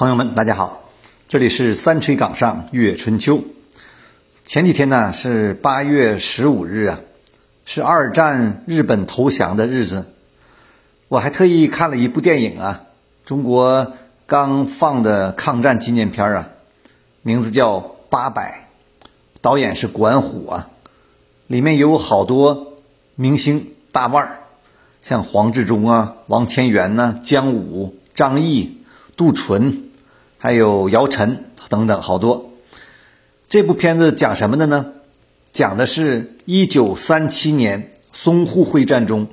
朋友们，大家好，这里是三锤岗上阅春秋。前几天呢是八月十五日啊，是二战日本投降的日子。我还特意看了一部电影啊，中国刚放的抗战纪念片啊，名字叫《八百》，导演是管虎啊，里面有好多明星大腕儿，像黄志忠啊、王千源呐、姜武、张译、杜淳。还有姚晨等等好多。这部片子讲什么的呢？讲的是一九三七年淞沪会战中，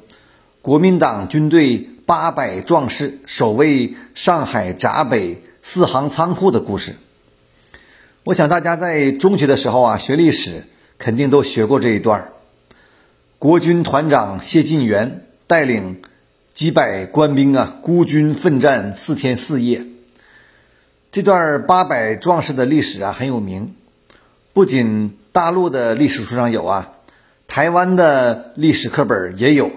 国民党军队八百壮士守卫上海闸北四行仓库的故事。我想大家在中学的时候啊，学历史肯定都学过这一段国军团长谢晋元带领几百官兵啊，孤军奋战四天四夜。这段八百壮士的历史啊很有名，不仅大陆的历史书上有啊，台湾的历史课本也有。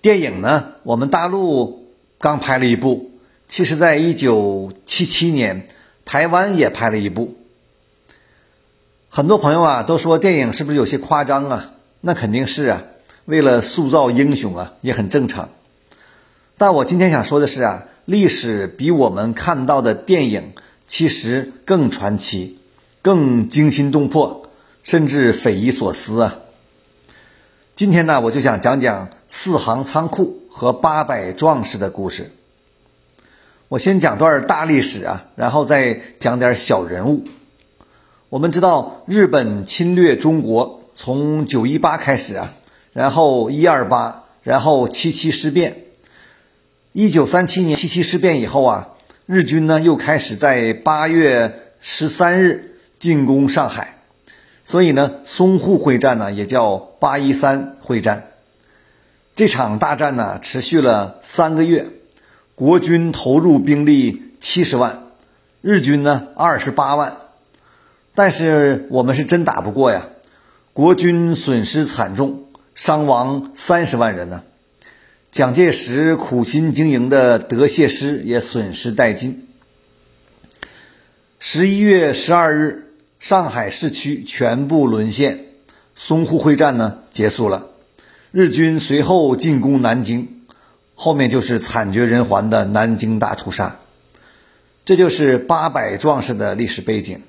电影呢，我们大陆刚拍了一部，其实在一九七七年，台湾也拍了一部。很多朋友啊都说电影是不是有些夸张啊？那肯定是啊，为了塑造英雄啊，也很正常。但我今天想说的是啊。历史比我们看到的电影其实更传奇、更惊心动魄，甚至匪夷所思啊！今天呢，我就想讲讲四行仓库和八百壮士的故事。我先讲段大历史啊，然后再讲点小人物。我们知道，日本侵略中国从九一八开始啊，然后一二八，然后七七事变。一九三七年七七事变以后啊，日军呢又开始在八月十三日进攻上海，所以呢淞沪会战呢也叫八一三会战。这场大战呢持续了三个月，国军投入兵力七十万，日军呢二十八万，但是我们是真打不过呀，国军损失惨重，伤亡三十万人呢。蒋介石苦心经营的德械师也损失殆尽。十一月十二日，上海市区全部沦陷，淞沪会战呢结束了。日军随后进攻南京，后面就是惨绝人寰的南京大屠杀。这就是八百壮士的历史背景。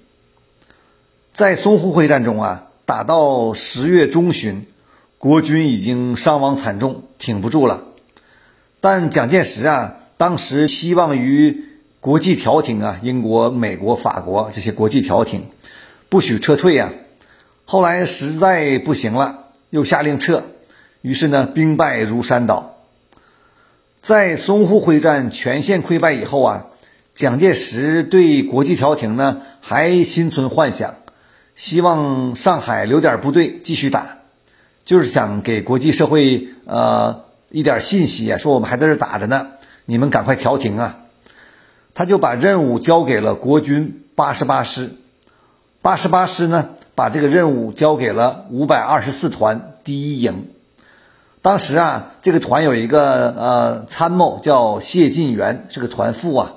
在淞沪会战中啊，打到十月中旬，国军已经伤亡惨重，挺不住了。但蒋介石啊，当时希望于国际调停啊，英国、美国、法国这些国际调停，不许撤退啊。后来实在不行了，又下令撤，于是呢，兵败如山倒。在淞沪会战全线溃败以后啊，蒋介石对国际调停呢还心存幻想，希望上海留点部队继续打，就是想给国际社会呃。一点信息啊，说我们还在这打着呢，你们赶快调停啊！他就把任务交给了国军八十八师，八十八师呢，把这个任务交给了五百二十四团第一营。当时啊，这个团有一个呃参谋叫谢晋元，是个团副啊。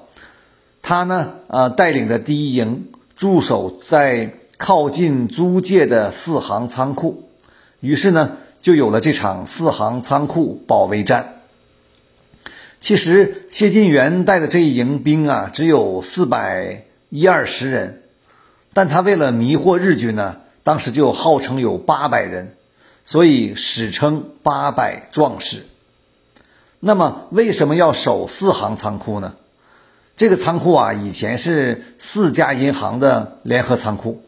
他呢，呃，带领着第一营驻守在靠近租界的四行仓库，于是呢。就有了这场四行仓库保卫战。其实谢晋元带的这一营兵啊，只有四百一二十人，但他为了迷惑日军呢，当时就号称有八百人，所以史称八百壮士。那么为什么要守四行仓库呢？这个仓库啊，以前是四家银行的联合仓库，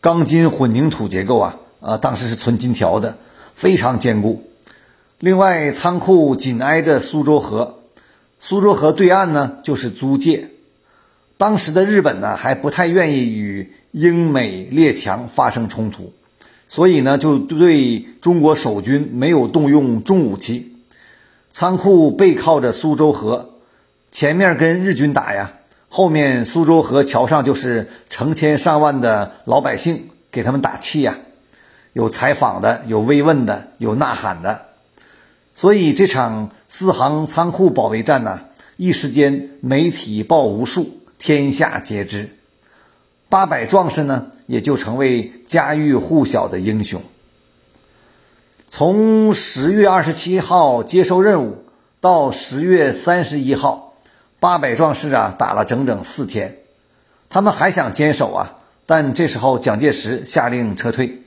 钢筋混凝土结构啊，啊，当时是存金条的。非常坚固。另外，仓库紧挨着苏州河，苏州河对岸呢就是租界。当时的日本呢还不太愿意与英美列强发生冲突，所以呢就对中国守军没有动用重武器。仓库背靠着苏州河，前面跟日军打呀，后面苏州河桥上就是成千上万的老百姓给他们打气呀。有采访的，有慰问的，有呐喊的，所以这场四行仓库保卫战呢，一时间媒体报无数，天下皆知。八百壮士呢，也就成为家喻户晓的英雄。从十月二十七号接受任务到十月三十一号，八百壮士啊打了整整四天。他们还想坚守啊，但这时候蒋介石下令撤退。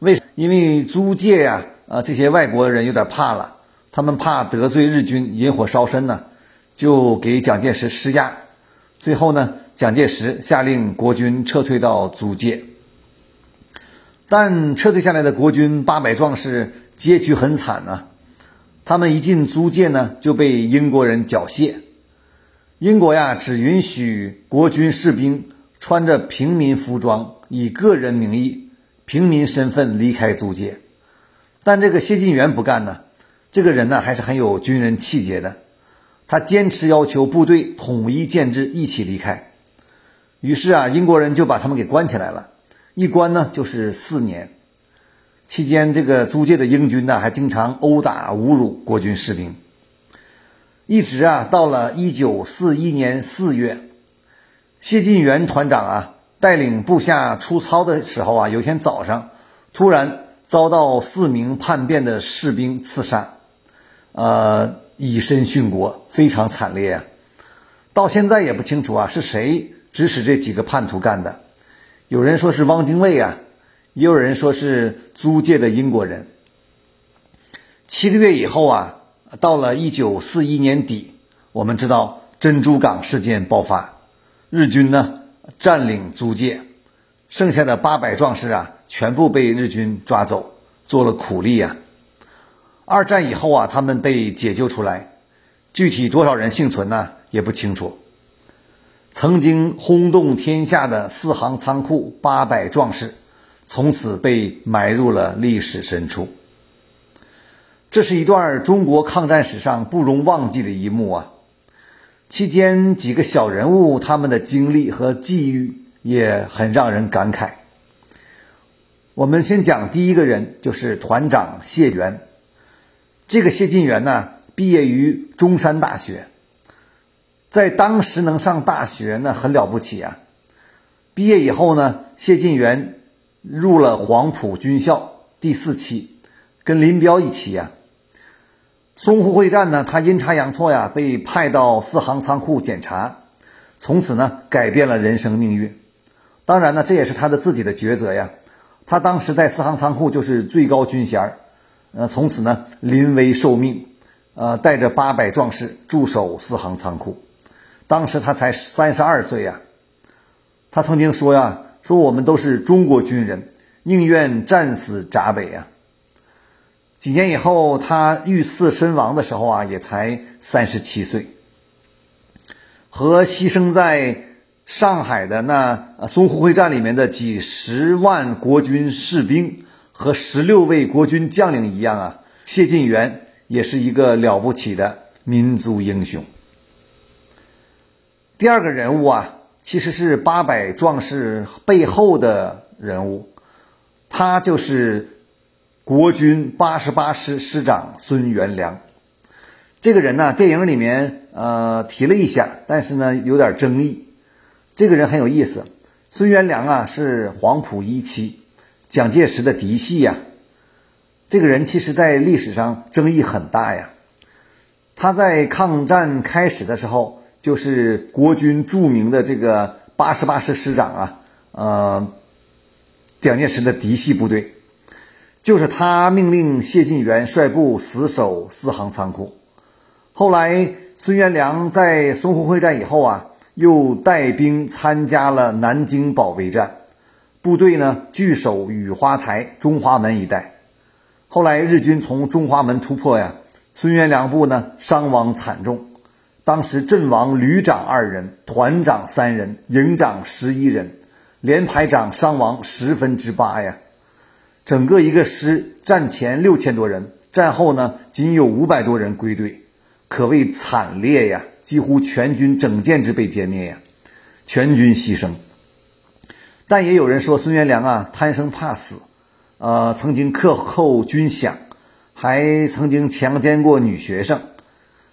为因为租界呀，啊这些外国人有点怕了，他们怕得罪日军，引火烧身呢，就给蒋介石施压。最后呢，蒋介石下令国军撤退到租界。但撤退下来的国军八百壮士结局很惨呢，他们一进租界呢，就被英国人缴械。英国呀，只允许国军士兵穿着平民服装，以个人名义、平民身份离开租界。但这个谢晋元不干呢，这个人呢，还是很有军人气节的。他坚持要求部队统一建制，一起离开。于是啊，英国人就把他们给关起来了。一关呢就是四年，期间这个租界的英军呢还经常殴打侮辱国军士兵，一直啊到了一九四一年四月，谢晋元团长啊带领部下出操的时候啊，有天早上突然遭到四名叛变的士兵刺杀，呃以身殉国，非常惨烈啊！到现在也不清楚啊是谁指使这几个叛徒干的。有人说是汪精卫啊，也有人说是租界的英国人。七个月以后啊，到了一九四一年底，我们知道珍珠港事件爆发，日军呢占领租界，剩下的八百壮士啊，全部被日军抓走，做了苦力啊。二战以后啊，他们被解救出来，具体多少人幸存呢，也不清楚。曾经轰动天下的四行仓库八百壮士，从此被埋入了历史深处。这是一段中国抗战史上不容忘记的一幕啊！期间几个小人物他们的经历和际遇也很让人感慨。我们先讲第一个人，就是团长谢元。这个谢晋元呢，毕业于中山大学。在当时能上大学那很了不起啊！毕业以后呢，谢晋元入了黄埔军校第四期，跟林彪一起呀。淞沪会战呢，他阴差阳错呀，被派到四行仓库检查，从此呢，改变了人生命运。当然呢，这也是他的自己的抉择呀。他当时在四行仓库就是最高军衔儿呃，从此呢，临危受命，呃，带着八百壮士驻守四行仓库。当时他才三十二岁呀，他曾经说呀：“说我们都是中国军人，宁愿战死闸北呀。”几年以后，他遇刺身亡的时候啊，也才三十七岁。和牺牲在上海的那淞沪会战里面的几十万国军士兵和十六位国军将领一样啊，谢晋元也是一个了不起的民族英雄。第二个人物啊，其实是八百壮士背后的人物，他就是国军八十八师师长孙元良。这个人呢，电影里面呃提了一下，但是呢有点争议。这个人很有意思，孙元良啊是黄埔一期，蒋介石的嫡系呀。这个人其实在历史上争议很大呀。他在抗战开始的时候。就是国军著名的这个八十八师师长啊，呃，蒋介石的嫡系部队，就是他命令谢晋元率部死守四行仓库。后来孙元良在淞沪会战以后啊，又带兵参加了南京保卫战，部队呢据守雨花台、中华门一带。后来日军从中华门突破呀，孙元良部呢伤亡惨重。当时阵亡旅长二人，团长三人，营长十一人，连排长伤亡十分之八呀！整个一个师战前六千多人，战后呢仅有五百多人归队，可谓惨烈呀！几乎全军整建制被歼灭呀，全军牺牲。但也有人说孙元良啊贪生怕死，呃，曾经克扣军饷，还曾经强奸过女学生。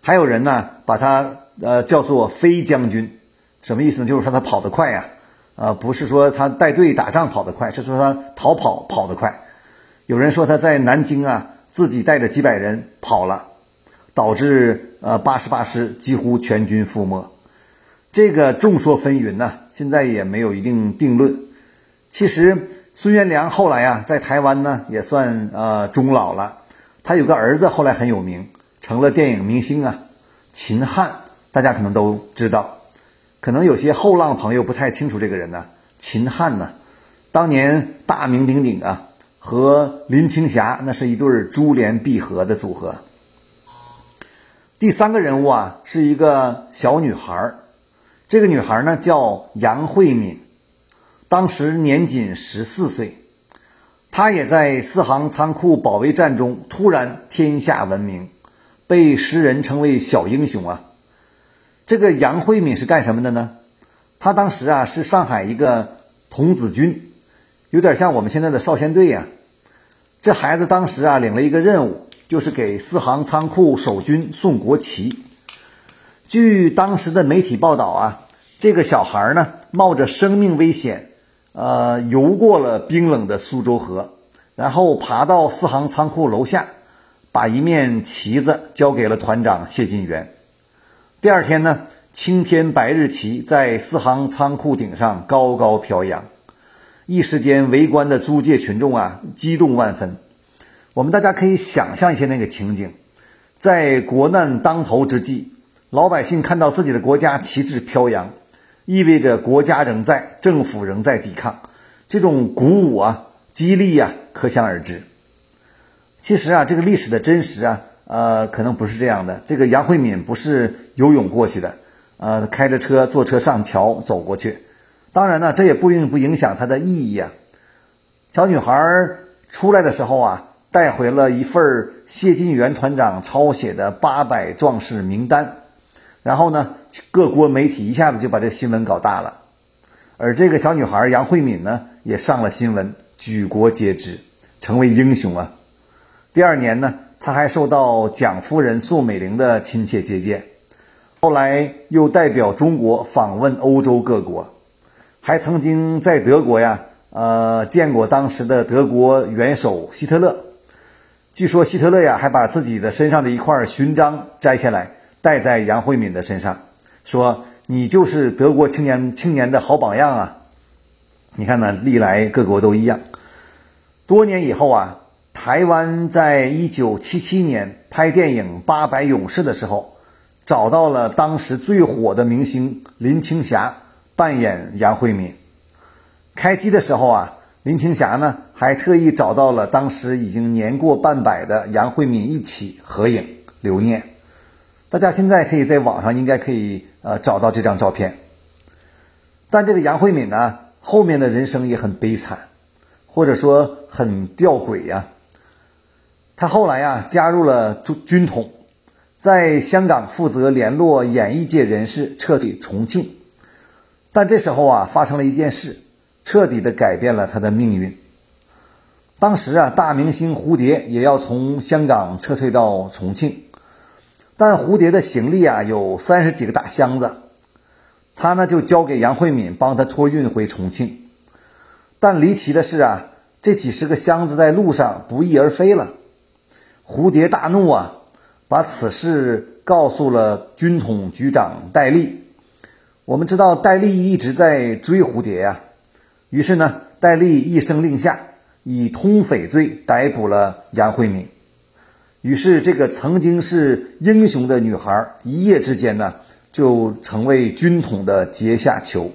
还有人呢，把他呃，叫做飞将军，什么意思呢？就是说他跑得快呀，呃，不是说他带队打仗跑得快，是说他逃跑跑得快。有人说他在南京啊，自己带着几百人跑了，导致呃八十八师几乎全军覆没。这个众说纷纭呢，现在也没有一定定论。其实孙元良后来啊，在台湾呢也算呃终老了。他有个儿子，后来很有名，成了电影明星啊。秦汉，大家可能都知道，可能有些后浪朋友不太清楚这个人呢。秦汉呢，当年大名鼎鼎啊，和林青霞那是一对珠联璧合的组合。第三个人物啊，是一个小女孩这个女孩呢叫杨慧敏，当时年仅十四岁。她也在四行仓库保卫战中突然天下闻名，被诗人称为小英雄啊。这个杨慧敏是干什么的呢？她当时啊是上海一个童子军，有点像我们现在的少先队呀。这孩子当时啊领了一个任务，就是给四行仓库守军送国旗。据当时的媒体报道啊，这个小孩呢冒着生命危险。呃，游过了冰冷的苏州河，然后爬到四行仓库楼下，把一面旗子交给了团长谢晋元。第二天呢，青天白日旗在四行仓库顶上高高飘扬，一时间围观的租界群众啊，激动万分。我们大家可以想象一下那个情景，在国难当头之际，老百姓看到自己的国家旗帜飘扬。意味着国家仍在，政府仍在抵抗，这种鼓舞啊、激励呀，可想而知。其实啊，这个历史的真实啊，呃，可能不是这样的。这个杨慧敏不是游泳过去的，呃，开着车坐车上桥走过去。当然呢，这也不影不影响它的意义啊。小女孩出来的时候啊，带回了一份谢晋元团长抄写的八百壮士名单。然后呢，各国媒体一下子就把这新闻搞大了，而这个小女孩杨慧敏呢，也上了新闻，举国皆知，成为英雄啊。第二年呢，她还受到蒋夫人宋美龄的亲切接见，后来又代表中国访问欧洲各国，还曾经在德国呀，呃，见过当时的德国元首希特勒。据说希特勒呀，还把自己的身上的一块勋章摘下来。戴在杨慧敏的身上，说：“你就是德国青年青年的好榜样啊！”你看呢，历来各国都一样。多年以后啊，台湾在一九七七年拍电影《八百勇士》的时候，找到了当时最火的明星林青霞扮演杨慧敏。开机的时候啊，林青霞呢还特意找到了当时已经年过半百的杨慧敏一起合影留念。大家现在可以在网上应该可以呃找到这张照片，但这个杨慧敏呢后面的人生也很悲惨，或者说很吊诡呀。他后来呀加入了军军统，在香港负责联络演艺界人士撤退重庆，但这时候啊发生了一件事，彻底的改变了他的命运。当时啊大明星蝴蝶也要从香港撤退到重庆。但蝴蝶的行李啊有三十几个大箱子，他呢就交给杨慧敏帮他托运回重庆。但离奇的是啊，这几十个箱子在路上不翼而飞了。蝴蝶大怒啊，把此事告诉了军统局长戴笠。我们知道戴笠一直在追蝴蝶呀，于是呢，戴笠一声令下，以通匪罪逮捕了杨慧敏。于是，这个曾经是英雄的女孩，一夜之间呢，就成为军统的阶下囚。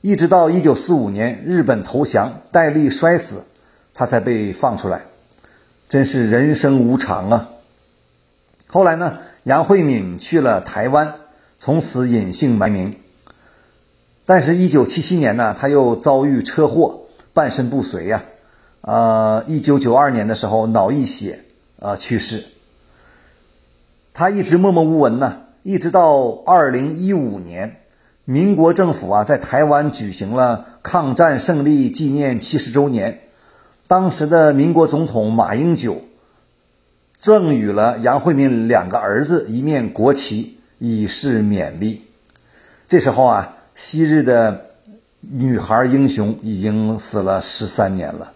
一直到一九四五年日本投降，戴笠摔死，她才被放出来。真是人生无常啊！后来呢，杨慧敏去了台湾，从此隐姓埋名。但是，一九七七年呢，他又遭遇车祸，半身不遂呀。呃，一九九二年的时候，脑溢血。呃，去世。他一直默默无闻呢，一直到二零一五年，民国政府啊在台湾举行了抗战胜利纪念七十周年，当时的民国总统马英九赠予了杨惠敏两个儿子一面国旗，以示勉励。这时候啊，昔日的女孩英雄已经死了十三年了。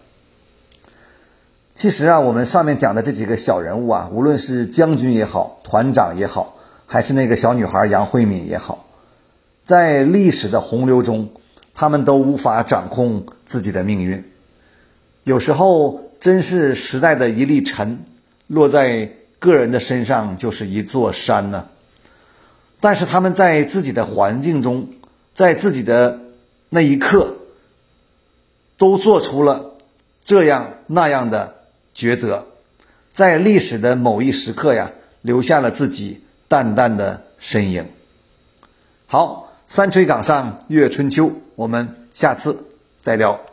其实啊，我们上面讲的这几个小人物啊，无论是将军也好，团长也好，还是那个小女孩杨慧敏也好，在历史的洪流中，他们都无法掌控自己的命运。有时候，真是时代的一粒尘落在个人的身上，就是一座山呢。但是他们在自己的环境中，在自己的那一刻，都做出了这样那样的。抉择，在历史的某一时刻呀，留下了自己淡淡的身影。好，三吹岗上阅春秋，我们下次再聊。